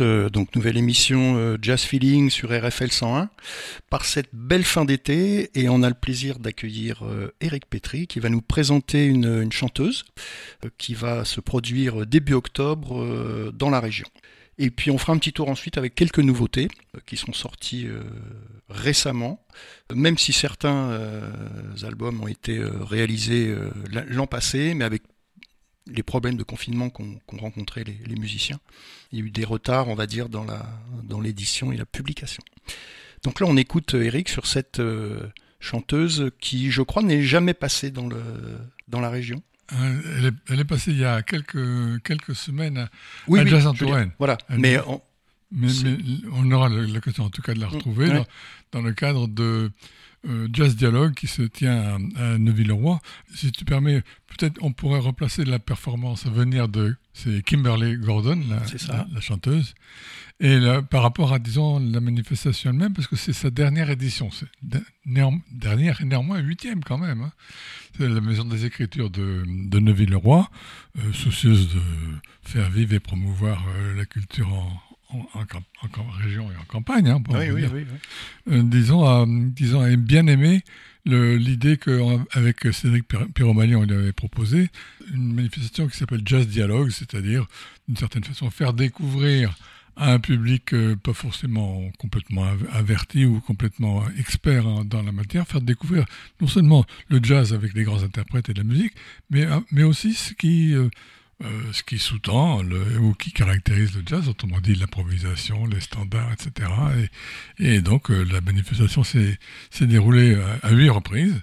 Euh, donc nouvelle émission euh, Jazz Feeling sur RFL 101. Par cette belle fin d'été, et on a le plaisir d'accueillir euh, Eric Petri qui va nous présenter une, une chanteuse qui va se produire début octobre dans la région. Et puis on fera un petit tour ensuite avec quelques nouveautés qui sont sorties récemment, même si certains albums ont été réalisés l'an passé, mais avec les problèmes de confinement qu'ont rencontré les, musiciens. Il y a eu des retards, on va dire, dans la dans l'édition et la publication. Donc là, on écoute euh, Eric sur cette euh, chanteuse qui, je crois, n'est jamais passée dans le dans la région. Euh, elle, est, passée il y a quelques quelques semaines à, oui, à Jazz Voilà, mais on, mais, on aura l'occasion en tout cas de la mmh, retrouver dans, dans, le cadre de euh, Jazz Dialogue qui se tient à, Neuville-le-Roi. Si tu permets, peut-être on pourrait replacer la performance à venir de c'est Kimberly Gordon, la, la, chanteuse, et par rapport à disons la manifestation elle-même, parce que c'est sa dernière édition, dernière et néanmoins huitième quand même. Hein. C'est la Maison des Écritures de, de Neuville-le-Roi, euh, soucieuse de faire vivre et promouvoir euh, la culture en, en, région et en campagne, hein, oui, oui, oui, euh, disons, a, disons, a bien aimé l'idée qu'avec Cédric Piromani, on lui avait proposé une manifestation qui s'appelle Jazz Dialogue, c'est-à-dire, d'une certaine façon, faire découvrir à un public euh, pas forcément complètement averti ou complètement expert dans la matière, faire découvrir non seulement le jazz avec les grands interprètes et la musique, mais, euh, mais aussi ce qui euh, ce qui sous-tend ou qui caractérise le jazz, autrement dit l'improvisation, les standards, etc. Et, donc euh, la manifestation s'est déroulée à, huit reprises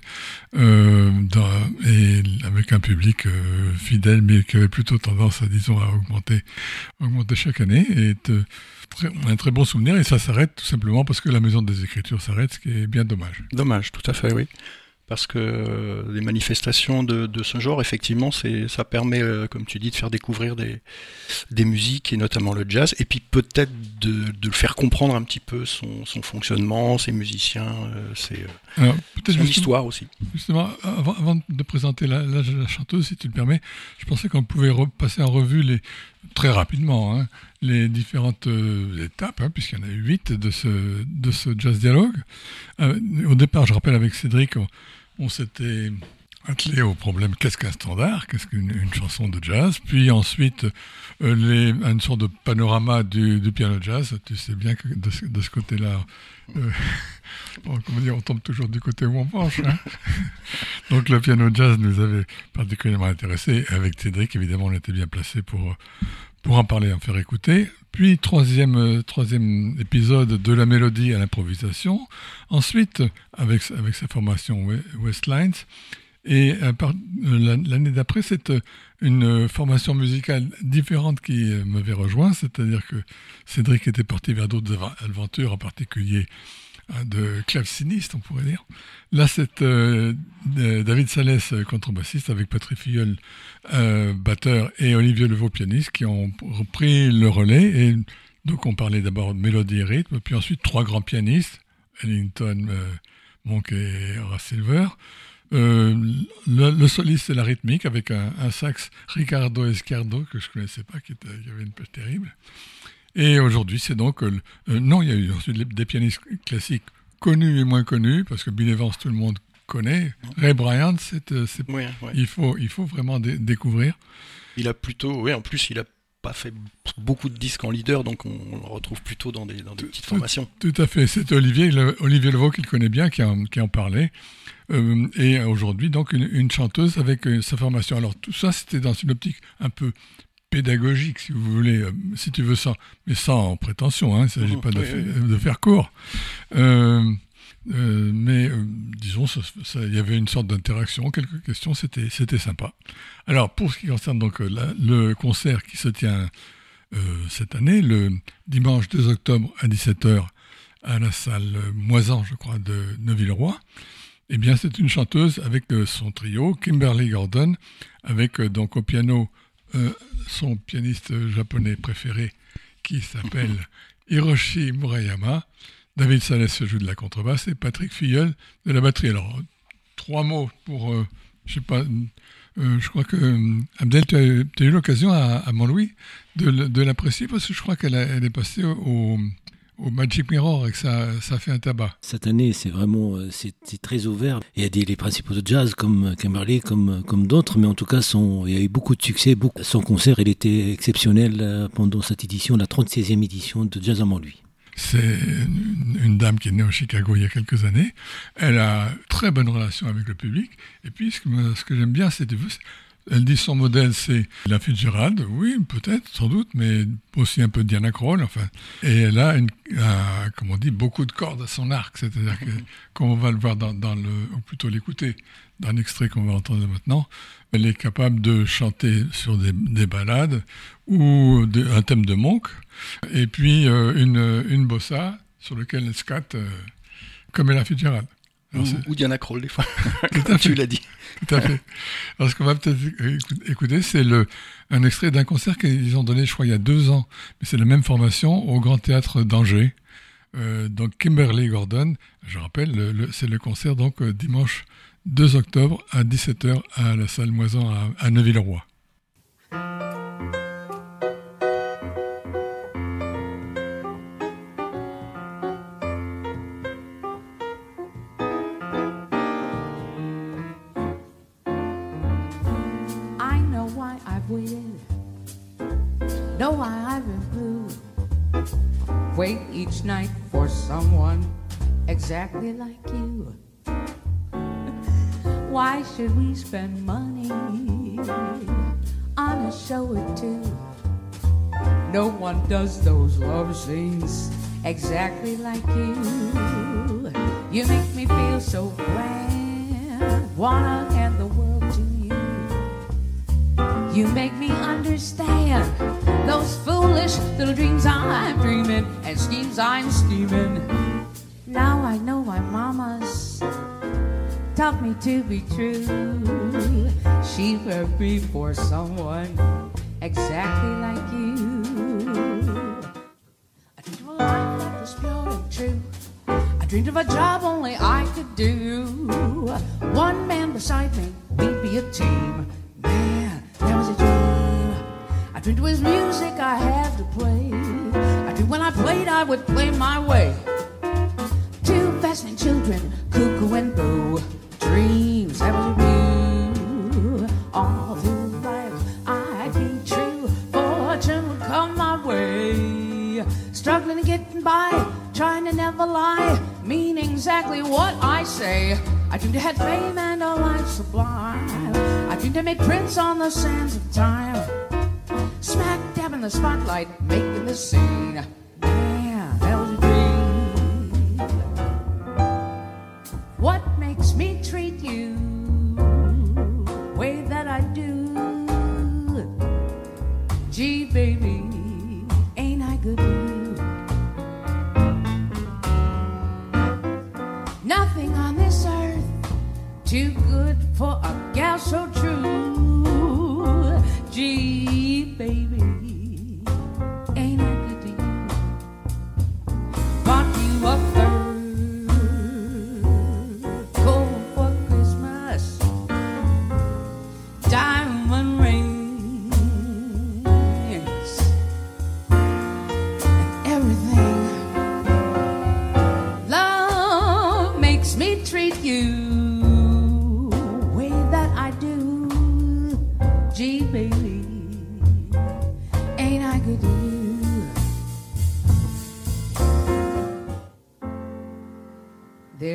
euh, et avec un public fidèle, mais qui avait plutôt tendance, à, disons, à augmenter, augmenter chaque année. Et un très bon souvenir et ça s'arrête tout simplement parce que la maison des écritures s'arrête, ce qui est bien dommage. Dommage, tout à fait, oui parce que euh, les manifestations de, ce genre, effectivement, c'est, ça permet, euh, comme tu dis, de faire découvrir des, des musiques et notamment le jazz, et puis peut-être de, le faire comprendre un petit peu son, fonctionnement, ses musiciens, euh, ses, son histoire aussi. Justement, avant, de présenter la, chanteuse, si tu le permets, je pensais qu'on pouvait repasser en revue les, très rapidement hein, les différentes étapes, hein, puisqu'il y en a eu huit de ce, de ce jazz dialogue. au départ, je rappelle avec Cédric, on s'était attelé au problème qu'est-ce qu'un standard, qu'est-ce qu'une chanson de jazz, puis ensuite euh, une sorte de panorama du, piano jazz. Tu sais bien que de, ce côté-là, euh, on tombe toujours du côté où on penche. Hein. Donc le piano jazz nous avait particulièrement intéressé. Avec Cédric, évidemment, on était bien placé pour, pour en parler, en faire écouter. Puis troisième, euh, troisième épisode de la mélodie à l'improvisation. Ensuite, avec, avec sa formation Westlines. Et euh, euh, l'année d'après, c'est une formation musicale différente qui m'avait rejoint, c'est-à-dire que Cédric était parti vers d'autres aventures, en particulier de claveciniste, on pourrait dire. Là, c'est euh, David Salès, euh, contrebassiste, avec Patrick Filleul, euh, batteur, et Olivier Levaux, pianiste, qui ont repris le relais. Et donc, on parlait d'abord de mélodie et rythme, puis ensuite trois grands pianistes, Ellington, Monk et Horace Silver. Le, soliste, c'est la rythmique, avec un, sax Ricardo Escardo, que je ne connaissais pas, qui, qui avait une pêche terrible. Et aujourd'hui, c'est donc... Euh, euh, non, il y a eu ensuite des pianistes classiques connus et moins connus, parce que Bill Evans, tout le monde connaît. Ray Bryant, c'est, euh, il, faut, il faut vraiment découvrir. Il a plutôt... Oui, en plus, il a pas fait beaucoup de disques en leader, donc on, le retrouve plutôt dans des, petites formations. Tout à fait. C'est Olivier, Olivier Levaux qui le connaît bien, qui en, qui en parlait. Euh, et aujourd'hui, donc, une, chanteuse avec euh, sa formation. Alors, tout ça, c'était dans une optique un peu pédagogique, si vous voulez, euh, si tu veux ça, mais sans prétention, hein, il ne s'agit mmh, pas de, faire court. mais disons, il y avait une sorte d'interaction, quelques questions, c'était, c'était sympa. Alors, pour ce qui concerne donc le concert qui se tient cette année, le dimanche 2 octobre à 17h à la salle Moisan, je crois, de Neuville-Roi, eh bien, c'est une chanteuse avec euh, son trio, Kimberly Gordon, avec euh, donc au piano euh, son pianiste japonais préféré qui s'appelle Hiroshi Murayama. David Salès joue de la contrebasse et Patrick Filleul de la batterie. Alors, trois mots pour, je sais pas, je crois que Abdel, tu as, eu l'occasion à, à Montlouis de, l'apprécier parce que je crois qu'elle est passée au, au Magic Mirror et que ça, ça fait un tabac. Cette année, c'est vraiment euh, c'est très ouvert. Il y a des, les principaux de jazz comme Kimberly, comme, comme d'autres, mais en tout cas, son, il y a eu beaucoup de succès. Beaucoup, son concert, il était exceptionnel euh, pendant cette édition, la 36e édition de Jazz à Montluy. C'est une, dame qui est née au Chicago il y a quelques années. Elle a très bonne relation avec le public. Et puis, ce que, ce que j'aime bien, c'est elle dit son modèle, c'est la Fitzgerald, oui, peut-être, sans doute, mais aussi un peu Diana Krall, enfin. Et elle a, comme on dit, beaucoup de cordes à son arc, c'est-à-dire que, comme on va le voir dans, le, ou plutôt l'écouter dans l'extrait qu'on va entendre maintenant, elle est capable de chanter sur des, des ballades ou un thème de Monk, et puis euh, une, une bossa sur lequel elle scatte, euh, comme elle a. ou, Diana Krall, des fois. tu l'as dit. Tout à fait. Alors, ce qu'on va peut-être écouter, c'est le, un extrait d'un concert qu'ils ont donné, je crois, il y a deux ans. Mais c'est la même formation au Grand Théâtre d'Angers. Euh, donc, Kimberly Gordon, je rappelle, c'est le concert donc euh, dimanche 2 octobre à 17h à la salle Moison à, à Neuville-le-Roi. Does those love scenes exactly like you. You make me feel so grand, wanna hand the world to you. You make me understand those foolish little dreams I'm dreaming and schemes I'm scheming. Now I know my mama's taught me to be true. She prepared me for someone exactly like you. Trying to never lie. Mean exactly what I say. I dreamed I had fame and a life sublime. I dreamed I made prints on the sands of time. Smack dab in the spotlight, making the scene. Yeah, that was a dream. What makes me treat you too good for a gal so true. Gee,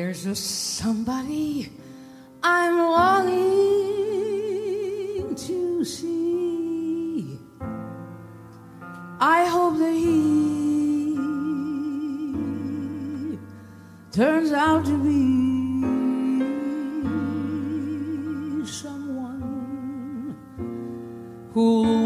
There's a somebody I'm longing to see. I hope that he turns out to be someone who'll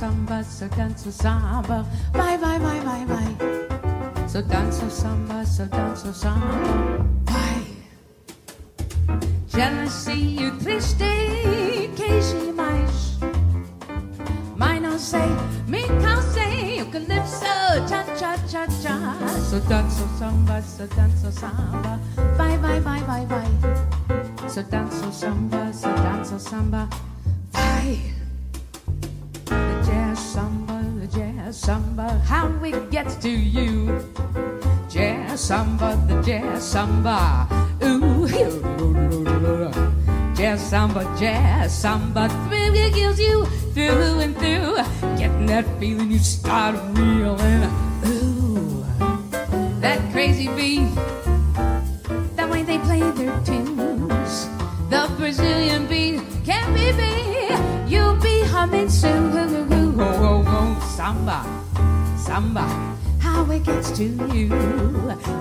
samba, so dance danzo samba. Vai, vai, vai, vai, vai. So dance danzo samba, so dance danzo samba. Vai. Jealousy, o triste queijo mais. Mas não sei, me cansei, o calypso, cha, cha, cha, cha. So dance danzo samba, so dance danzo samba. Vai, vai, vai, vai, vai. So dance danzo samba, so dance danzo samba. Samba. Ooh, jazz samba, jazz samba. Thrill gives you through and through. Getting that feeling you start.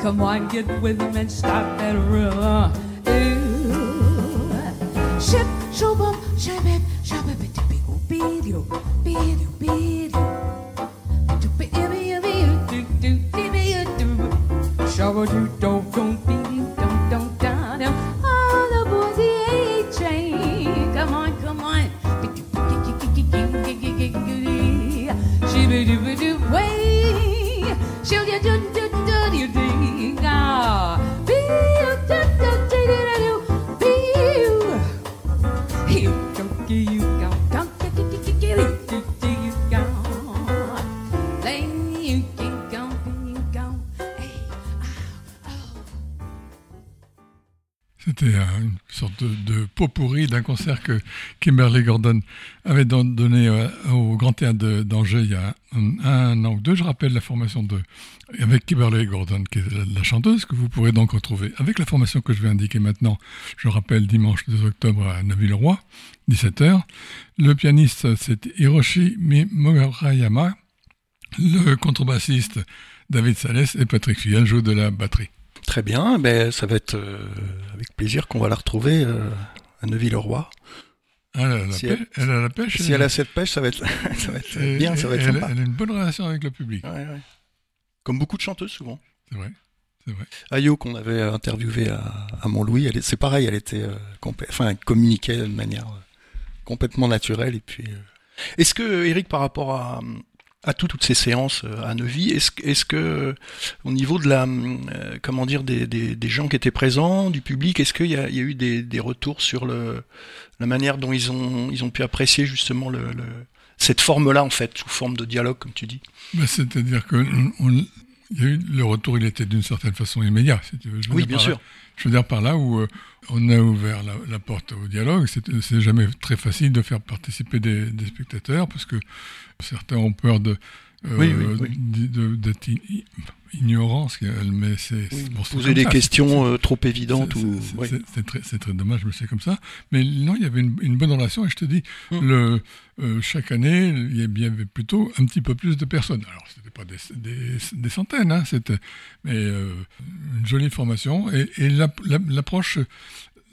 Come on, get with them and stop that rumor. Ooh. Ship, shobop, shabab, shabab, bidu, bidu, bidu, bidu. Shabu, do, d'un concert que Kimberly Gordon avait don- donné euh, au Grand Théâtre d'Angers il y a un, an ou deux. Je rappelle la formation de avec Kimberly Gordon, qui est la, chanteuse, que vous pourrez donc retrouver avec la formation que je vais indiquer maintenant. Je rappelle dimanche 2 octobre à Naville-Roi, 17h. Le pianiste, c'est Hiroshi Murayama. Le contrebassiste, David Salès et Patrick Fillon jouent de la batterie. Très bien, ben, ça va être euh, avec plaisir qu'on va la retrouver euh, à Neuville-le-Roi. Elle a la, Si pê- elle- elle a la pêche. Si elle a cette pêche, ça va être, ça va être Et- bien, ça va être elle, sympa. elle a une bonne relation avec le public. Ouais, ouais. Comme beaucoup de chanteuses souvent. C'est vrai. Ayo qu'on avait interviewé à, à Montlouis, c'est pareil, elle était, euh, enfin, elle communiquait de manière euh, complètement naturelle. Et puis, euh, est-ce que Eric, par rapport à, à tout- toutes ces séances euh, à Neuvy, est-ce, que- euh, au niveau de la, euh, comment dire, des, gens qui étaient présents, du public, est-ce qu'il y a, eu des, retours sur le, la manière dont ils ont, pu apprécier justement cette forme-là en fait, sous forme de dialogue, comme tu dis? Bah, C'est-à-dire que il y a eu, le retour, il était d'une certaine façon immédiat. Si tu veux. Je veux Oui, bien par là- sûr. je veux dire par là où euh, on a ouvert la, la porte au dialogue. C'est jamais très facile de faire participer des, des spectateurs parce que certains ont peur de Oui, oui, oui. de- d'être i- i- ignorants, ce qui- mais c'est c'est- bon, c'est Poser des ça. questions euh, trop évidentes C'est- ou. c'est- très, c'est très dommage, mais c'est comme ça. Mais non, il y avait une, une bonne relation et je te dis, le, euh, chaque année, il y avait- plutôt un petit peu plus de personnes. Alors, c'était pas des, des, des centaines, hein, c'était, mais euh, une jolie formation et, et la- la- l'approche,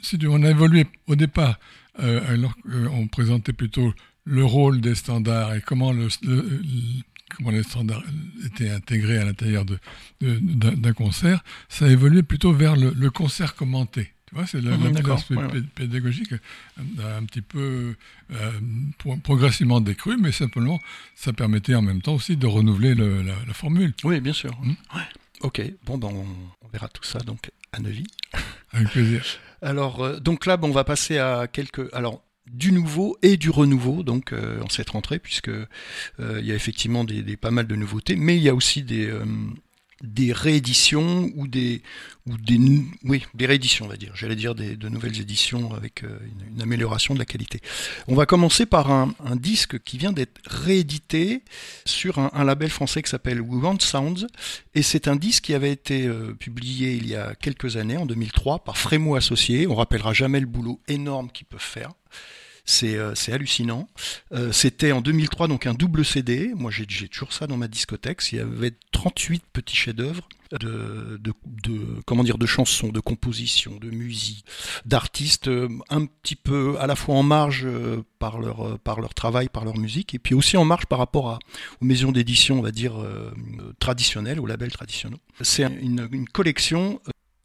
si tu- on a évolué au départ, euh, alors qu'on présentait plutôt le rôle des standards et comment le, le- le- comment les standards étaient intégrés à l'intérieur de, de- d'un concert, ça a évolué plutôt vers le, le concert commenté. Tu vois, c'est l'aspect pédagogique un, petit peu progressivement décru, mais simplement, ça permettait en même temps aussi de renouveler la, formule. Oui, bien sûr. Hmm ok, bon, ben, on, verra tout ça donc à Neuvy. Avec plaisir. Alors, donc là, on va passer à quelques. Alors, du nouveau et du renouveau donc euh, en cette rentrée puisque euh, il y a effectivement des, pas mal de nouveautés mais il y a aussi des euh, des rééditions ou des ou des oui des rééditions on va dire. J'allais dire des, de nouvelles éditions avec une, amélioration de la qualité. On va commencer par un, disque qui vient d'être réédité sur un, label français qui s'appelle We Want Sounds. Et c'est un disque qui avait été publié il y a quelques années en 2003 par Frémo Associés. On rappellera jamais le boulot énorme qu'ils peuvent faire. euh, c'est hallucinant. Euh, c'était en 2003 donc un double CD. Moi j'ai toujours ça dans ma discothèque. Il y avait 38 petits chefs-d'œuvre de, comment dire de chansons, de compositions, de musique, d'artistes euh, un petit peu à la fois en marge par leur par leur travail, par leur musique, et puis aussi en marge par rapport à, aux maisons d'édition, on va dire traditionnelles, aux labels traditionnels. C'est une, une collection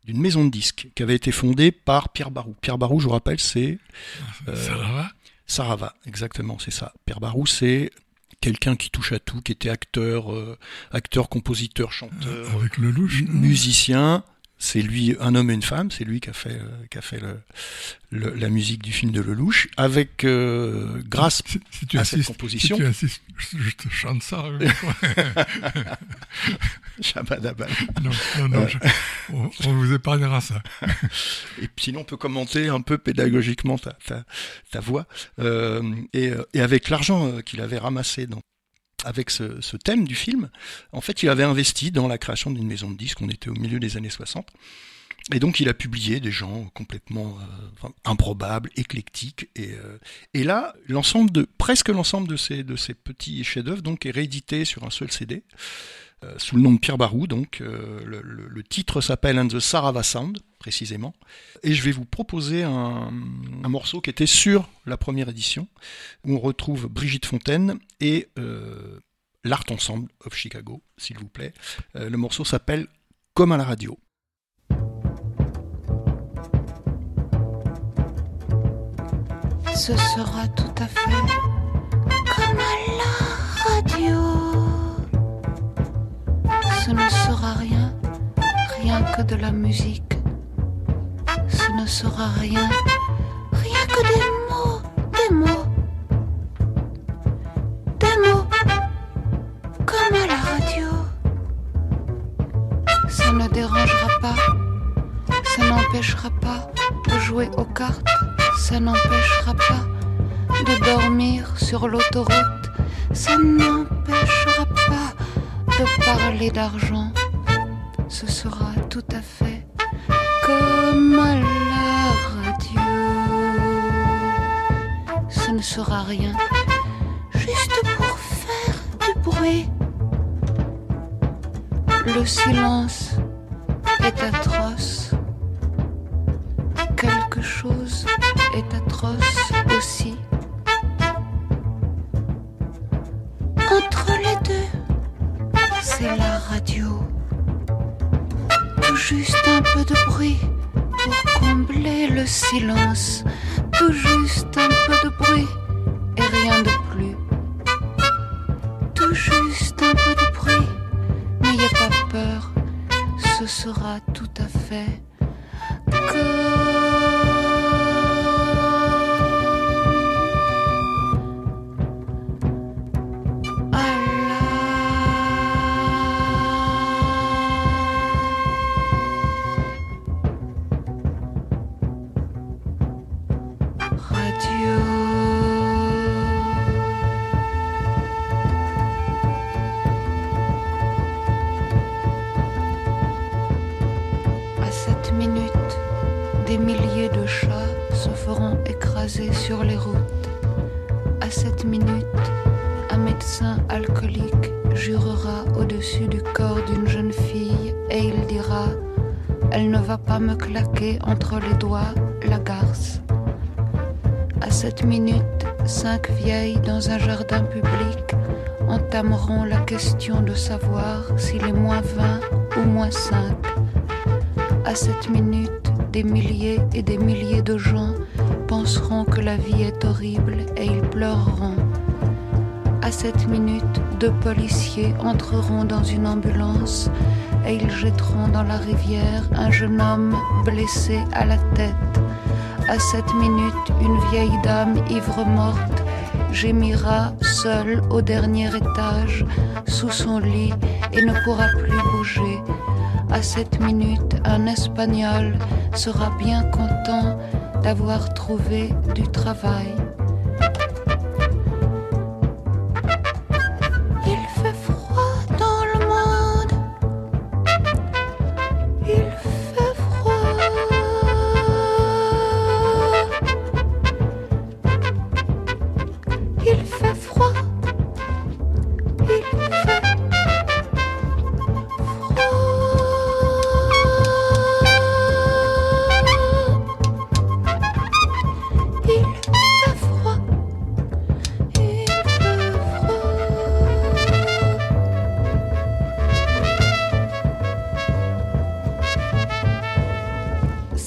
d'une maison de disques qui avait été fondée par Pierre Barou. Pierre Barou, je vous rappelle, c'est... Euh, Sarava Sarava, exactement, c'est ça. Pierre Barou, c'est quelqu'un qui touche à tout, qui était acteur, euh, acteur, compositeur, chanteur, Avec le louche, musicien, c'est lui, un homme et une femme, c'est lui qui a fait, euh, qui a fait le, la musique du film de Lelouch, avec, euh, grâce si, tu à cette composition. Si tu insistes, je te chante ça. Shabadabal. Non, non, non, on, vous épargnera ça. et sinon, on peut commenter un peu pédagogiquement ta, ta, ta voix. Euh, et, et, avec l'argent qu'il avait ramassé dans avec ce, thème du film, en fait, il avait investi dans la création d'une maison de disques. On était au milieu des années 60. Et donc, il a publié des gens complètement euh, improbables, éclectiques. Et, euh, et là, l'ensemble de, presque l'ensemble de ces, de ces petits chefs-d'œuvre est réédité sur un seul CD. Euh, sous le nom de Pierre Barou. Donc, euh, le, titre s'appelle And the Sarava Sound, précisément. Et je vais vous proposer un, morceau qui était sur la première édition, où on retrouve Brigitte Fontaine et euh, l'Art Ensemble of Chicago, s'il vous plaît. le morceau s'appelle Comme à la radio. Ce sera tout à fait comme à ce ne sera rien, rien que de la musique. Ce ne sera rien, rien que des mots, des mots. Des mots, comme à la radio. Ça ne dérangera pas, ça n'empêchera pas de jouer aux cartes, ça n'empêchera pas de dormir sur l'autoroute, ça n'empêchera pas parler d'argent, ce sera tout à fait comme à la radio. Ce ne sera rien, juste pour faire du bruit. Le silence est atroce. Sur les routes. À cette minute, un médecin alcoolique jurera au-dessus du corps d'une jeune fille et il dira Elle ne va pas me claquer entre les doigts la garce. À cette minute, cinq vieilles dans un jardin public entameront la question de savoir s'il est moins 20 ou moins 5. À cette minute, des milliers et des milliers de gens penseront que la vie est horrible et ils pleureront. À cette minute, deux policiers entreront dans une ambulance et ils jetteront dans la rivière un jeune homme blessé à la tête. À cette minute, une vieille dame ivre morte gémira seule au dernier étage sous son lit et ne pourra plus bouger. À cette minute, un Espagnol sera bien content d'avoir trouvé du travail.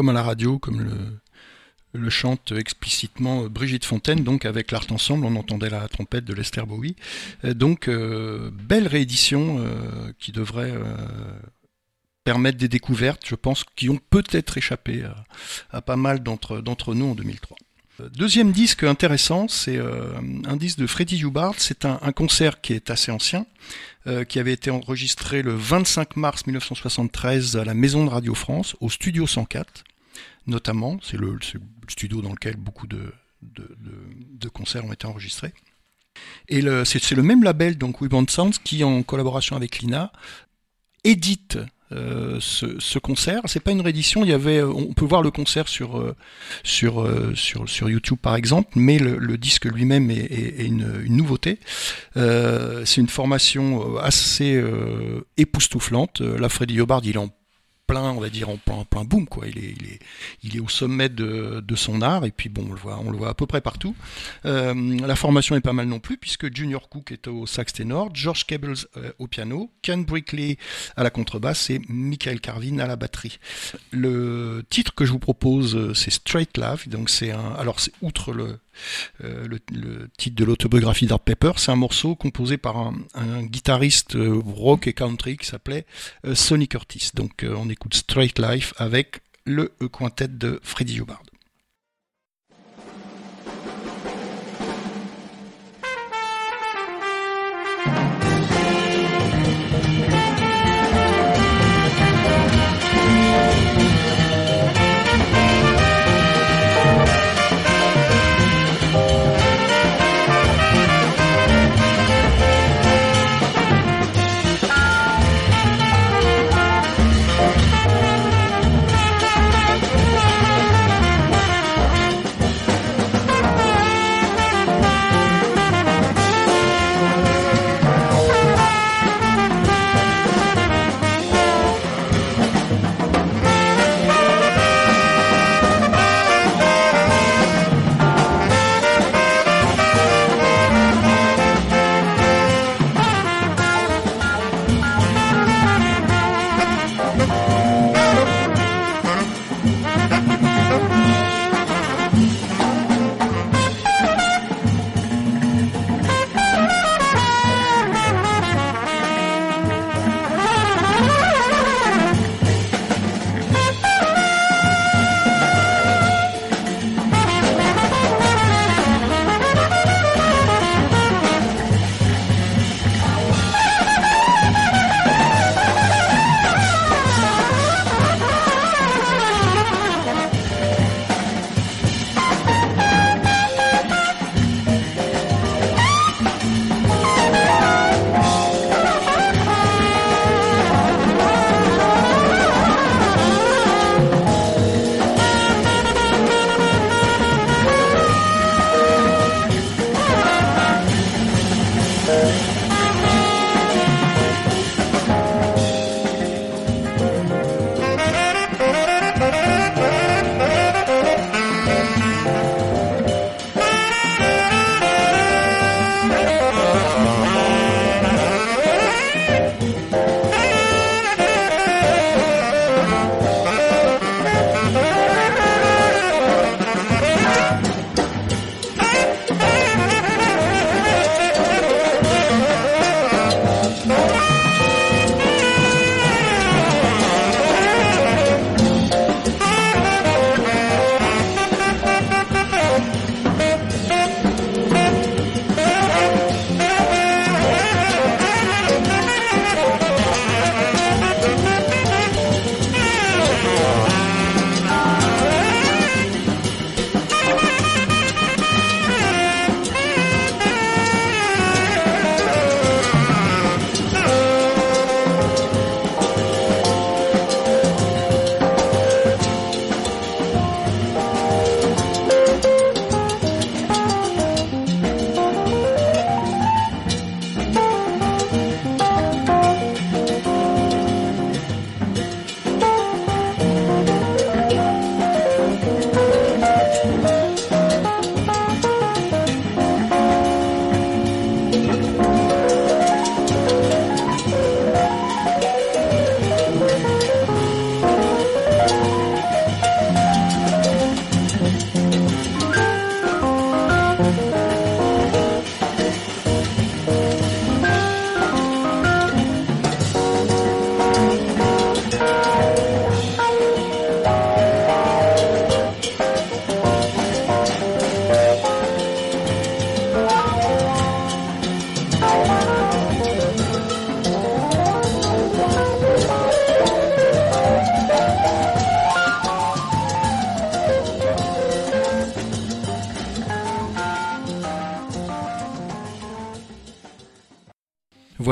comme à la radio, comme le, chante explicitement Brigitte Fontaine, donc avec l'Art Ensemble, on entendait la trompette de Lester Bowie. Euh, donc, euh, belle réédition euh, qui devrait permettre des découvertes, je pense, qui ont peut-être échappé à, pas mal d'entre nous en 2003. Deuxième disque intéressant, c'est un disque de Freddie Hubbard. C'est un, concert qui est assez ancien, qui avait été enregistré le 25 mars 1973 à la Maison de Radio France, au Studio 104, notamment. C'est le, studio dans lequel beaucoup de, concerts ont été enregistrés. Et c'est le même label, donc We Sounds, qui, en collaboration avec Lina, édite euh, ce, ce, concert. C'est pas une réédition. Il y avait, on peut voir le concert sur euh, sur euh, sur sur YouTube par exemple, mais le, le disque lui-même est, est, une, une, nouveauté. c'est une formation assez époustouflante. La Freddy Hubbard, il est en plein, on va dire, en plein, boom, quoi. Il est, il est, il est au sommet de, de, son art, et puis bon, on le voit, on le voit à peu près partout. Euh, la formation est pas mal non plus, puisque Junior Cook est au sax ténor, George Cables euh, au piano, Ken Brickley à la contrebasse et Michael Carvin à la batterie. Le titre que je vous propose, euh, c'est Straight Love, donc c'est un, alors c'est outre le, euh, le, titre de l'autobiographie d'Art Pepper. C'est un morceau composé par un, guitariste euh, rock et country qui s'appelait euh, Sonny Curtis. Donc on écoute Straight Life avec le quintet de Freddie Hubbard.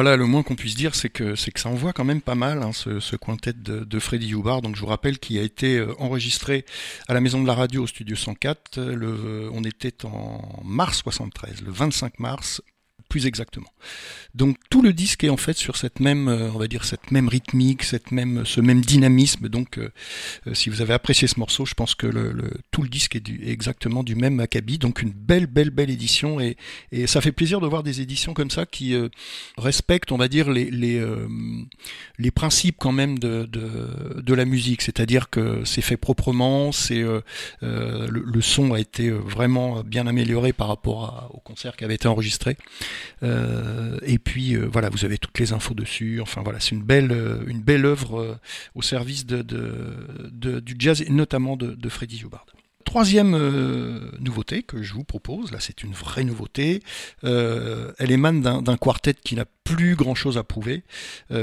Voilà, le moins qu'on puisse dire, c'est que c'est que ça envoie quand même pas mal hein, ce, quintet de, Freddy Hubbard. Donc je vous rappelle qu'il a été euh, enregistré à la Maison de la Radio au Studio 104. Le, on était en mars 73, le 25 mars plus exactement. Donc tout le disque est en fait sur cette même, euh, on va dire cette même rythmique, cette même, ce même dynamisme. Donc euh, euh, si vous avez apprécié ce morceau, je pense que le, tout le disque est, du, exactement du même acabit. Donc une belle, belle, belle édition et, et, ça fait plaisir de voir des éditions comme ça qui respectent, on va dire les les, les principes quand même de de, de la musique, c'est-à-dire que c'est fait proprement, c'est le, le, son a été vraiment bien amélioré par rapport à, au concert qui avait été enregistré. Euh, et puis euh, voilà, vous avez toutes les infos dessus. Enfin voilà, c'est une belle, euh, une belle œuvre au service de, du jazz et notamment de, Freddie Hubbard. Troisième nouveauté que je vous propose, là c'est une vraie nouveauté, elle émane d'un quartet qui n'a plus grand chose à prouver,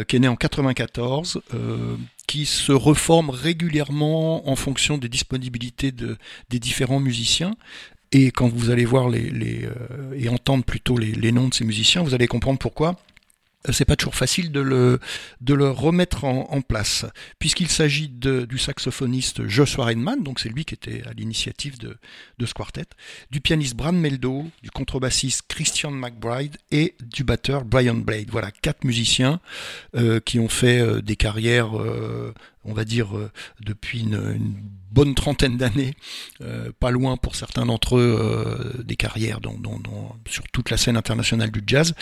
qui est né en 94, qui se reforme régulièrement en fonction des disponibilités de, des différents musiciens. Et quand vous allez voir les, euh, et entendre plutôt les, noms de ces musiciens, vous allez comprendre pourquoi c'est pas toujours facile de le, de le remettre en, en place, puisqu'il s'agit du saxophoniste Joshua Redman, donc c'est lui qui était à l'initiative de, de ce quartet, du pianiste Bran Meldo, du contrebassiste Christian McBride et du batteur Brian Blade. Voilà, quatre musiciens euh, qui ont fait euh, des carrières, euh, on va dire, depuis une, une bonne trentaine d'années, euh, pas loin pour certains d'entre eux euh, des carrières dans, dans, dans, sur toute la scène internationale du jazz,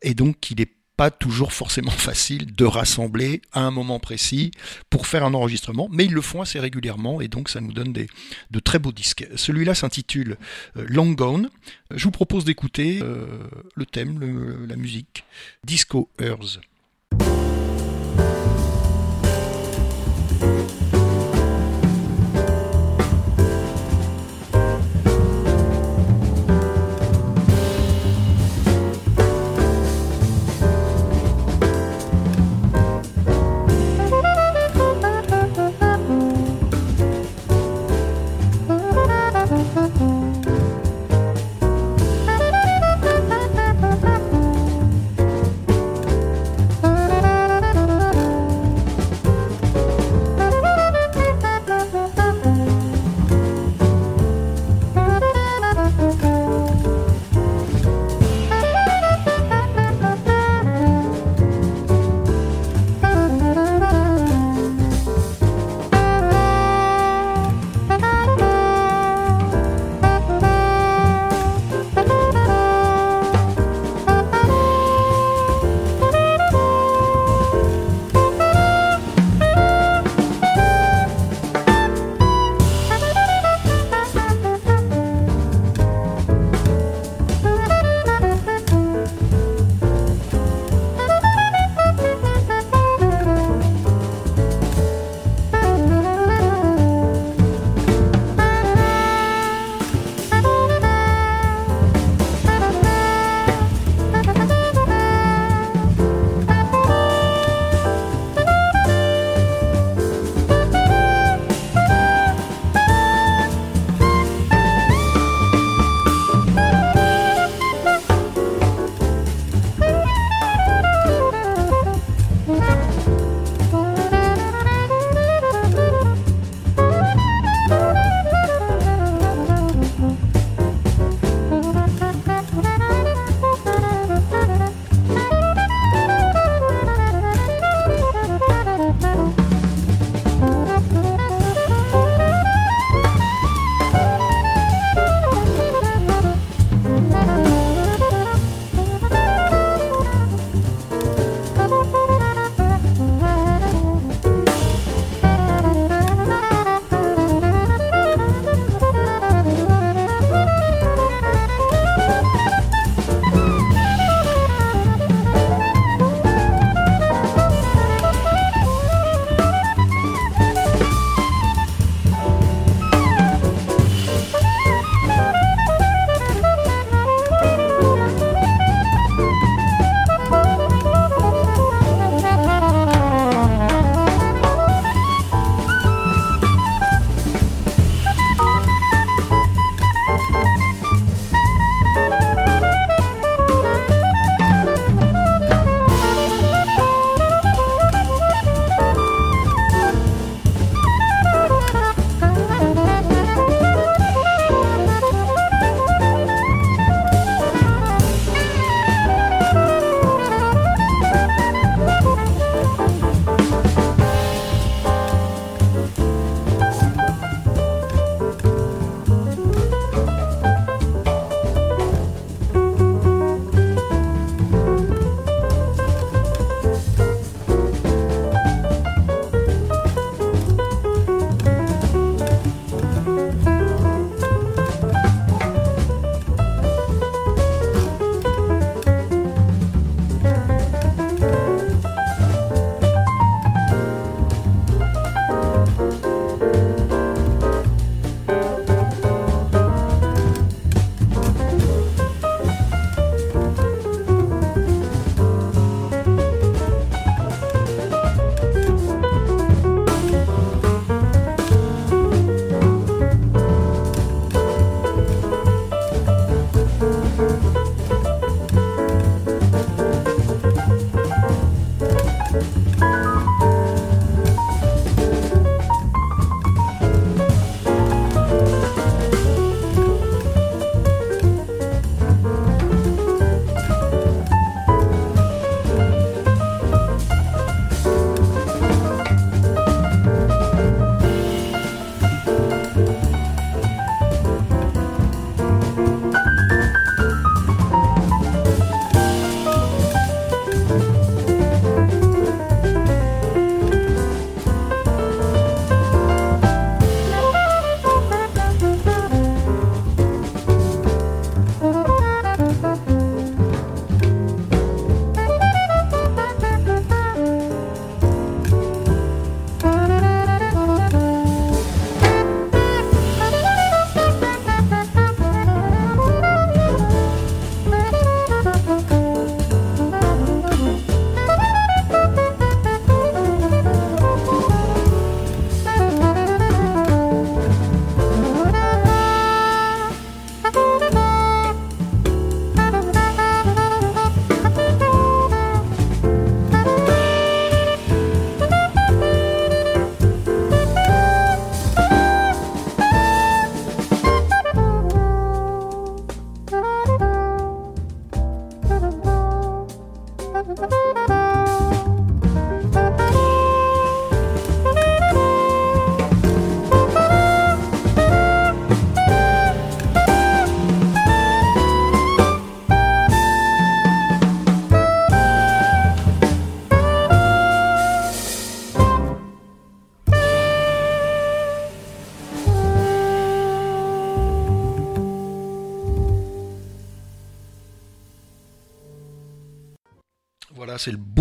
et donc il n'est pas toujours forcément facile de rassembler à un moment précis pour faire un enregistrement, mais ils le font assez régulièrement et donc ça nous donne des, de très beaux disques. Celui-là s'intitule euh, Long Gone. Je vous propose d'écouter euh, le thème, la musique, Disco Earth.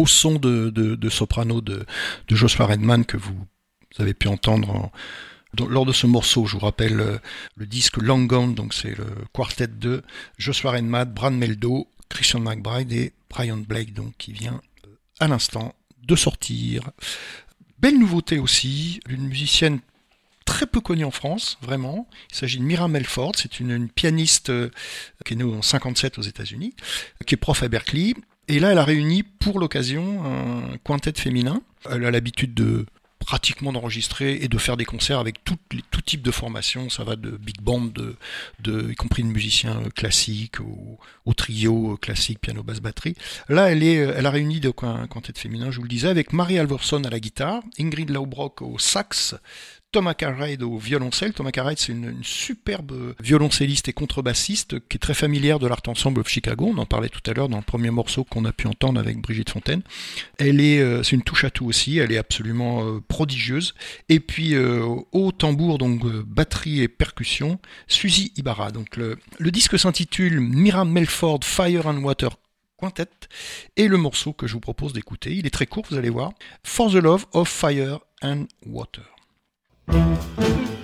Son de, soprano de, Joshua Redman que vous, avez pu entendre lors de ce morceau. Je vous rappelle euh, le disque Long Gone, donc c'est le quartet de Joshua Redman, Brad Meldo, Christian McBride et Brian Blake, donc qui vient euh, à l'instant de sortir. Belle nouveauté aussi, une musicienne très peu connue en France, vraiment. Il s'agit de Mira Melford, c'est une, pianiste euh, qui est née en 57 aux États-Unis, qui est prof à Berkeley. Et là, elle a réuni pour l'occasion un quintet féminin. Elle a l'habitude de pratiquement d'enregistrer et de faire des concerts avec tout, tout type de formation. Ça va de big band, de, y compris de musiciens classiques, au, trio classique, piano, basse, batterie. Là, elle, est, elle a réuni de, un quintet féminin, je vous le disais, avec Marie Alverson à la guitare, Ingrid Laubrock au sax, Thomas Carride au violoncelle. Thomas Carride, c'est une, superbe violoncelliste et contrebassiste qui est très familière de l'Art Ensemble of Chicago. On en parlait tout à l'heure dans le premier morceau qu'on a pu entendre avec Brigitte Fontaine. Elle est, euh, c'est une touche à tout aussi. Elle est absolument euh, prodigieuse. Et puis euh, au tambour, donc batterie et percussion, Suzy Ibarra. Donc le, disque s'intitule Mira Melford Fire and Water Quintet et le morceau que je vous propose d'écouter, il est très court, vous allez voir, For the Love of Fire and Water. Música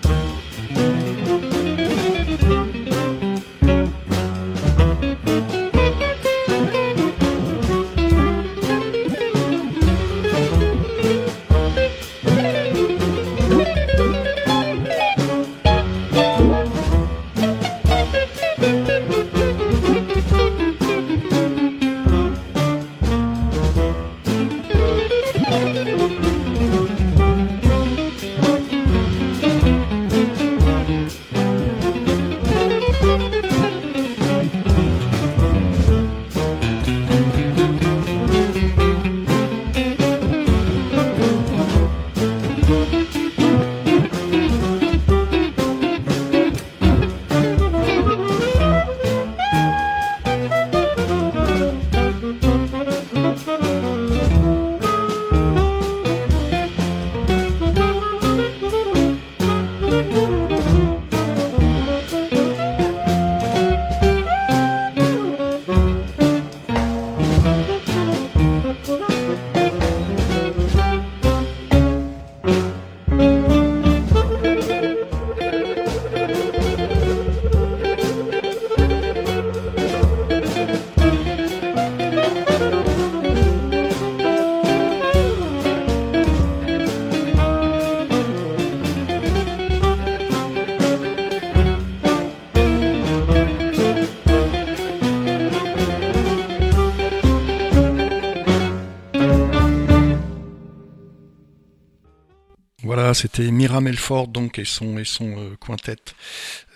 c'était Mira Melford donc et son et son euh, quintet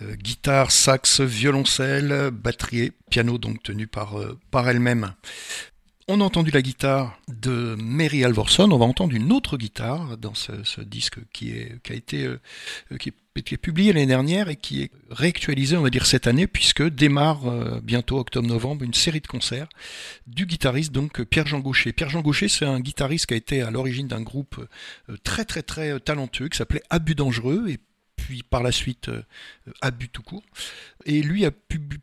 euh, guitare, sax, violoncelle, batterie piano donc tenu par euh, par elle-même. On a entendu la guitare de Mary Alvorson, on va entendre une autre guitare dans ce, disque qui, a été euh, publié l'année dernière et qui est réactualisé, on va dire, cette année, puisque démarre euh, bientôt octobre-novembre une série de concerts du guitariste donc Pierre-Jean Gaucher. Pierre-Jean Gaucher, c'est un guitariste qui a été à l'origine d'un groupe euh, très très très talentueux qui s'appelait Abus Dangereux puis par la suite euh, Abus tout court. Et lui a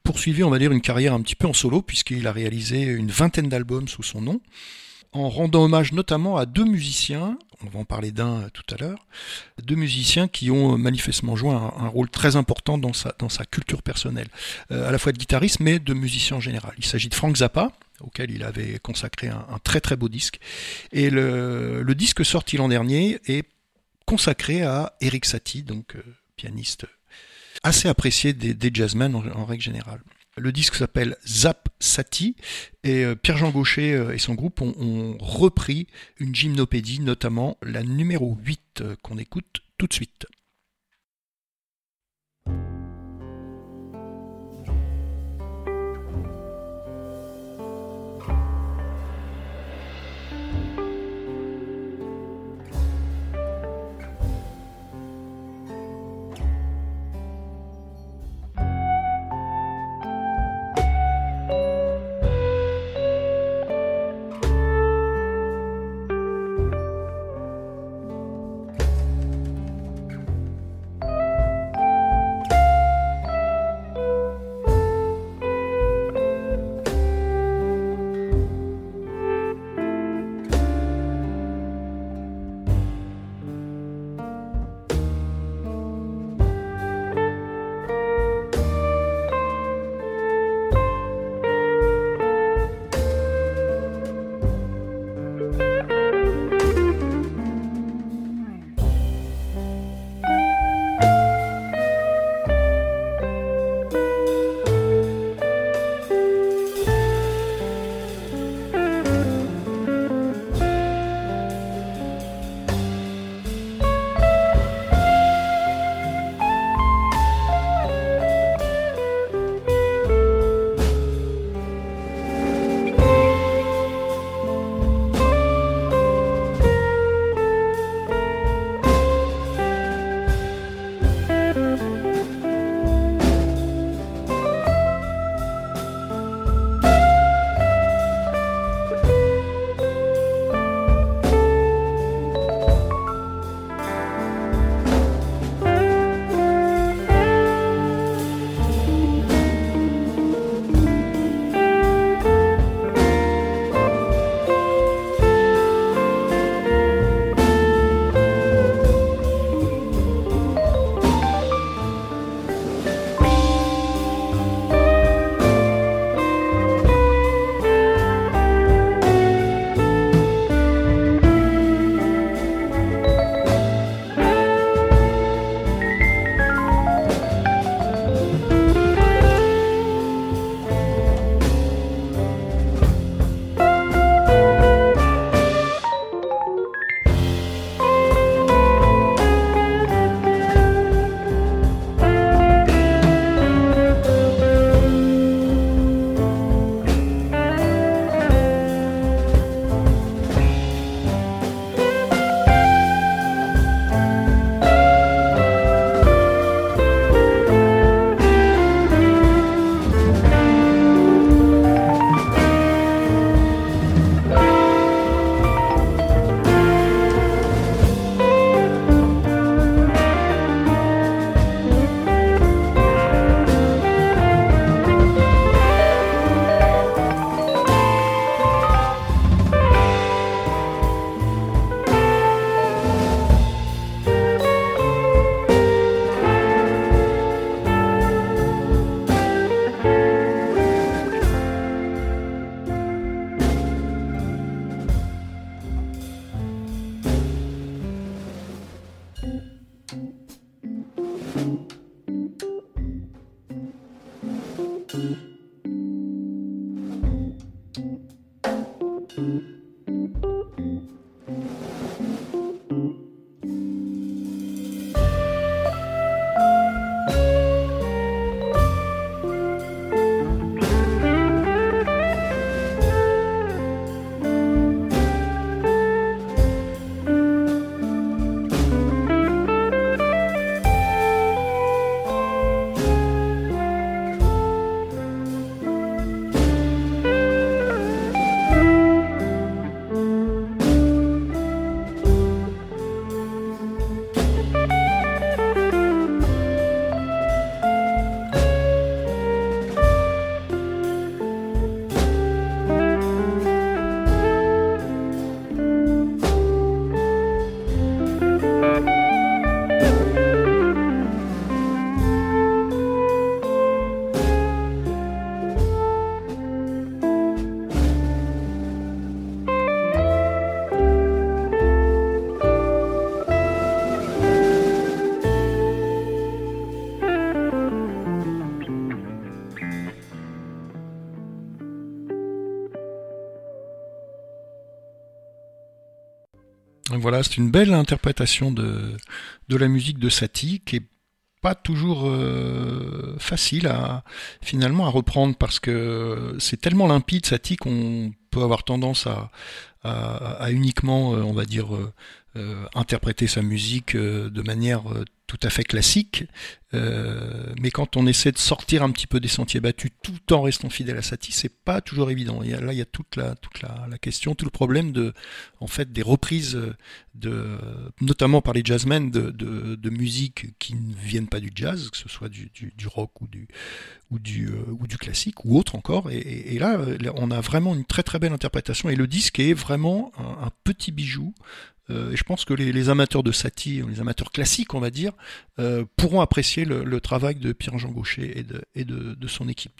poursuivi, on va dire, une carrière un petit peu en solo, puisqu'il a réalisé une vingtaine d'albums sous son nom, en rendant hommage notamment à deux musiciens, on va en parler d'un tout à l'heure, deux musiciens qui ont manifestement joué un, rôle très important dans sa, dans sa culture personnelle, euh, à la fois de guitariste, mais de musicien en général. Il s'agit de Frank Zappa, auquel il avait consacré un, très très beau disque. Et le, le disque sorti l'an dernier est consacré à Eric Satie, donc euh, pianiste assez apprécié des, jazzmen en, règle générale. Le disque s'appelle Zap Satie et euh, Pierre-Jean Gaucher euh, et son groupe ont, repris une gymnopédie, notamment la numéro 8 qu'on écoute tout de suite. Voilà, c'est une belle interprétation de, de la musique de Satie qui est pas toujours euh, facile à finalement à reprendre parce que c'est tellement limpide Satie qu'on peut avoir tendance à, à, uniquement, euh, on va dire, euh, interpréter sa musique de manière tout à fait classique, euh, mais quand on essaie de sortir un petit peu des sentiers battus tout en restant fidèle à Satie, c'est pas toujours évident. Là, il y a toute la toute la, la, question, tout le problème de, en fait, des reprises de, notamment par les jazzmen de, de, musique qui ne viennent pas du jazz, que ce soit du, du, rock ou du ou du euh, ou du classique ou autre encore. Et, là, on a vraiment une très très belle interprétation et le disque est vraiment un, petit bijou euh, et je pense que les, amateurs de Satie, les amateurs classiques, on va dire, euh, pourront apprécier le, travail de Pierre-Jean Gaucher et, de, son équipe.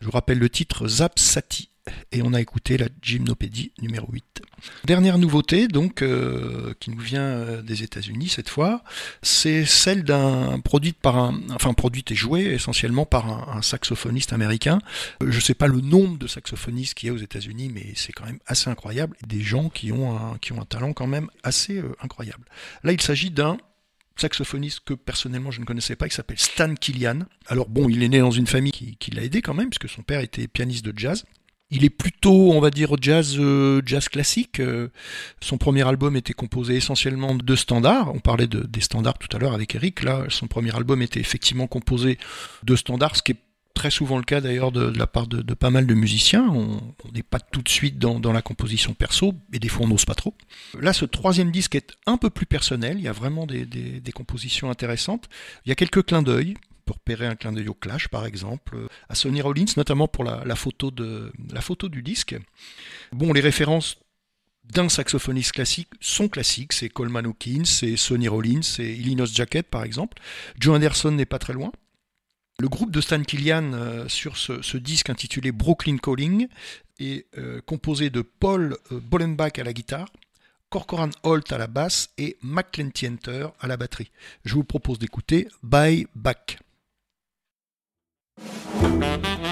Je vous rappelle le titre Zap Satie et on a écouté la Gymnopédie numéro 8. Dernière nouveauté, donc, euh, qui nous vient euh, des États-Unis cette fois, c'est celle d'un produit par un, enfin produite et jouée essentiellement par un, saxophoniste américain. Euh, je ne sais pas le nombre de saxophonistes qu'il y a aux États-Unis, mais c'est quand même assez incroyable. Des gens qui ont un, qui ont un talent quand même assez incroyable. Là, il s'agit d'un saxophoniste que personnellement je ne connaissais pas, qui s'appelle Stan Killian. Alors bon, il est né dans une famille qui, qui l'a aidé quand même, puisque son père était pianiste de jazz. Il est plutôt, on va dire, jazz, euh, jazz classique. Euh, son premier album était composé essentiellement de standards. On parlait de, des standards tout à l'heure avec Eric. Là, son premier album était effectivement composé de standards, ce qui est très souvent le cas d'ailleurs de, la part de, pas mal de musiciens. On n'est pas tout de suite dans, la composition perso, et des fois on n'ose pas trop. Là, ce troisième disque est un peu plus personnel. Il y a vraiment des, des compositions intéressantes. Il y a quelques clins d'œil pour repérer un clin d'œil au Clash par exemple, à Sonny Rollins notamment pour la, photo du disque. Bon, les références d'un saxophoniste classique sont classiques, c'est Coleman Hawkins, c'est Sonny Rollins, c'est Illinois Jacket par exemple. Joe Anderson n'est pas très loin. Le groupe de Stan Killian euh, sur ce, disque intitulé Brooklyn Calling est euh, composé de Paul euh, Bollenbach à la guitare, Corcoran Holt à la basse et McClenty Enter à la batterie. Je vous propose d'écouter Bye Back. Música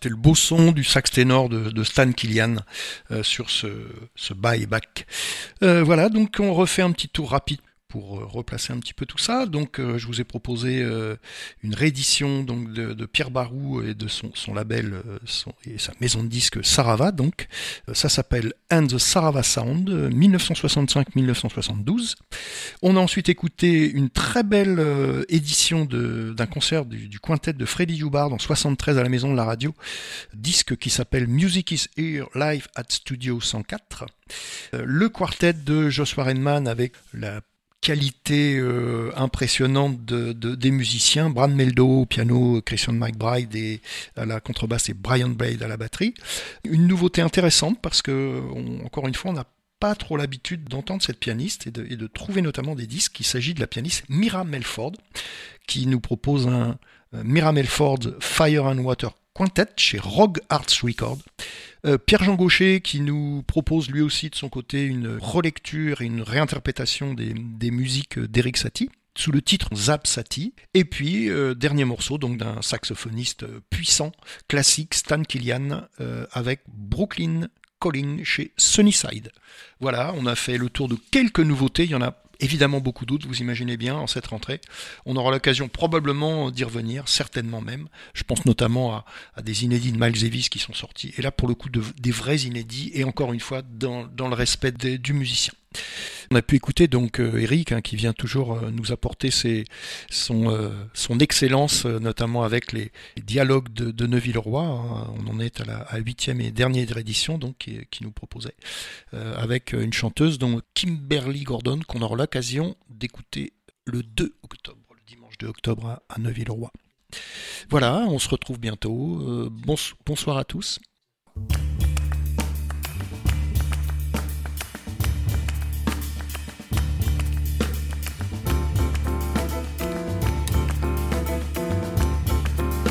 c'était le beau son du sax ténor de, Stan Killian euh, sur ce, ce et back. Euh, voilà, donc on refait un petit tour rapide pour euh, replacer un petit peu tout ça. Donc, euh, je vous ai proposé euh, une réédition donc de, Pierre Barou et de son, label et sa maison de disques Sarava. Donc, ça s'appelle And the Sarava Sound 1965-1972. On a ensuite écouté une très belle édition d'un concert du, quintet de Freddie Hubbard en 73 à la maison de la radio, disque qui s'appelle Music is Here Live at Studio 104. Le quartet de Joshua Redman avec la qualité euh, impressionnante de, des musiciens. Brad Meldo au piano, Christian McBride à la contrebasse et Brian Blade à la batterie. Une nouveauté intéressante parce que, encore une fois, on n'a pas trop l'habitude d'entendre cette pianiste et de, et de, trouver notamment des disques. Il s'agit de la pianiste Mira Melford qui nous propose un Mira Melford Fire and Water Chez Rogue Arts Records. Euh, Pierre-Jean Gaucher qui nous propose lui aussi de son côté une relecture et une réinterprétation des, musiques d'Eric Satie sous le titre Zap Satie. Et puis, euh, dernier morceau donc d'un saxophoniste puissant, classique, Stan Killian, euh, avec Brooklyn Calling chez Sunnyside. Voilà, on a fait le tour de quelques nouveautés, il y en a évidemment beaucoup d'autres, vous imaginez bien, en cette rentrée. On aura l'occasion probablement d'y revenir, certainement même. Je pense notamment à, des inédits de Miles Davis qui sont sortis, et là pour le coup des vrais inédits, et encore une fois dans, le respect du musicien. On a pu écouter donc euh, Eric hein, qui vient toujours euh, nous apporter son, euh, son excellence, notamment avec les, dialogues de, de Neuville-Roi. Hein. On en est à la huitième et dernière édition donc qui, nous proposait avec une chanteuse donc Kimberly Gordon qu'on aura l'occasion d'écouter le 2 octobre, le dimanche 2 octobre à, Neuville-Roi. Voilà, on se retrouve bientôt. bonsoir à tous.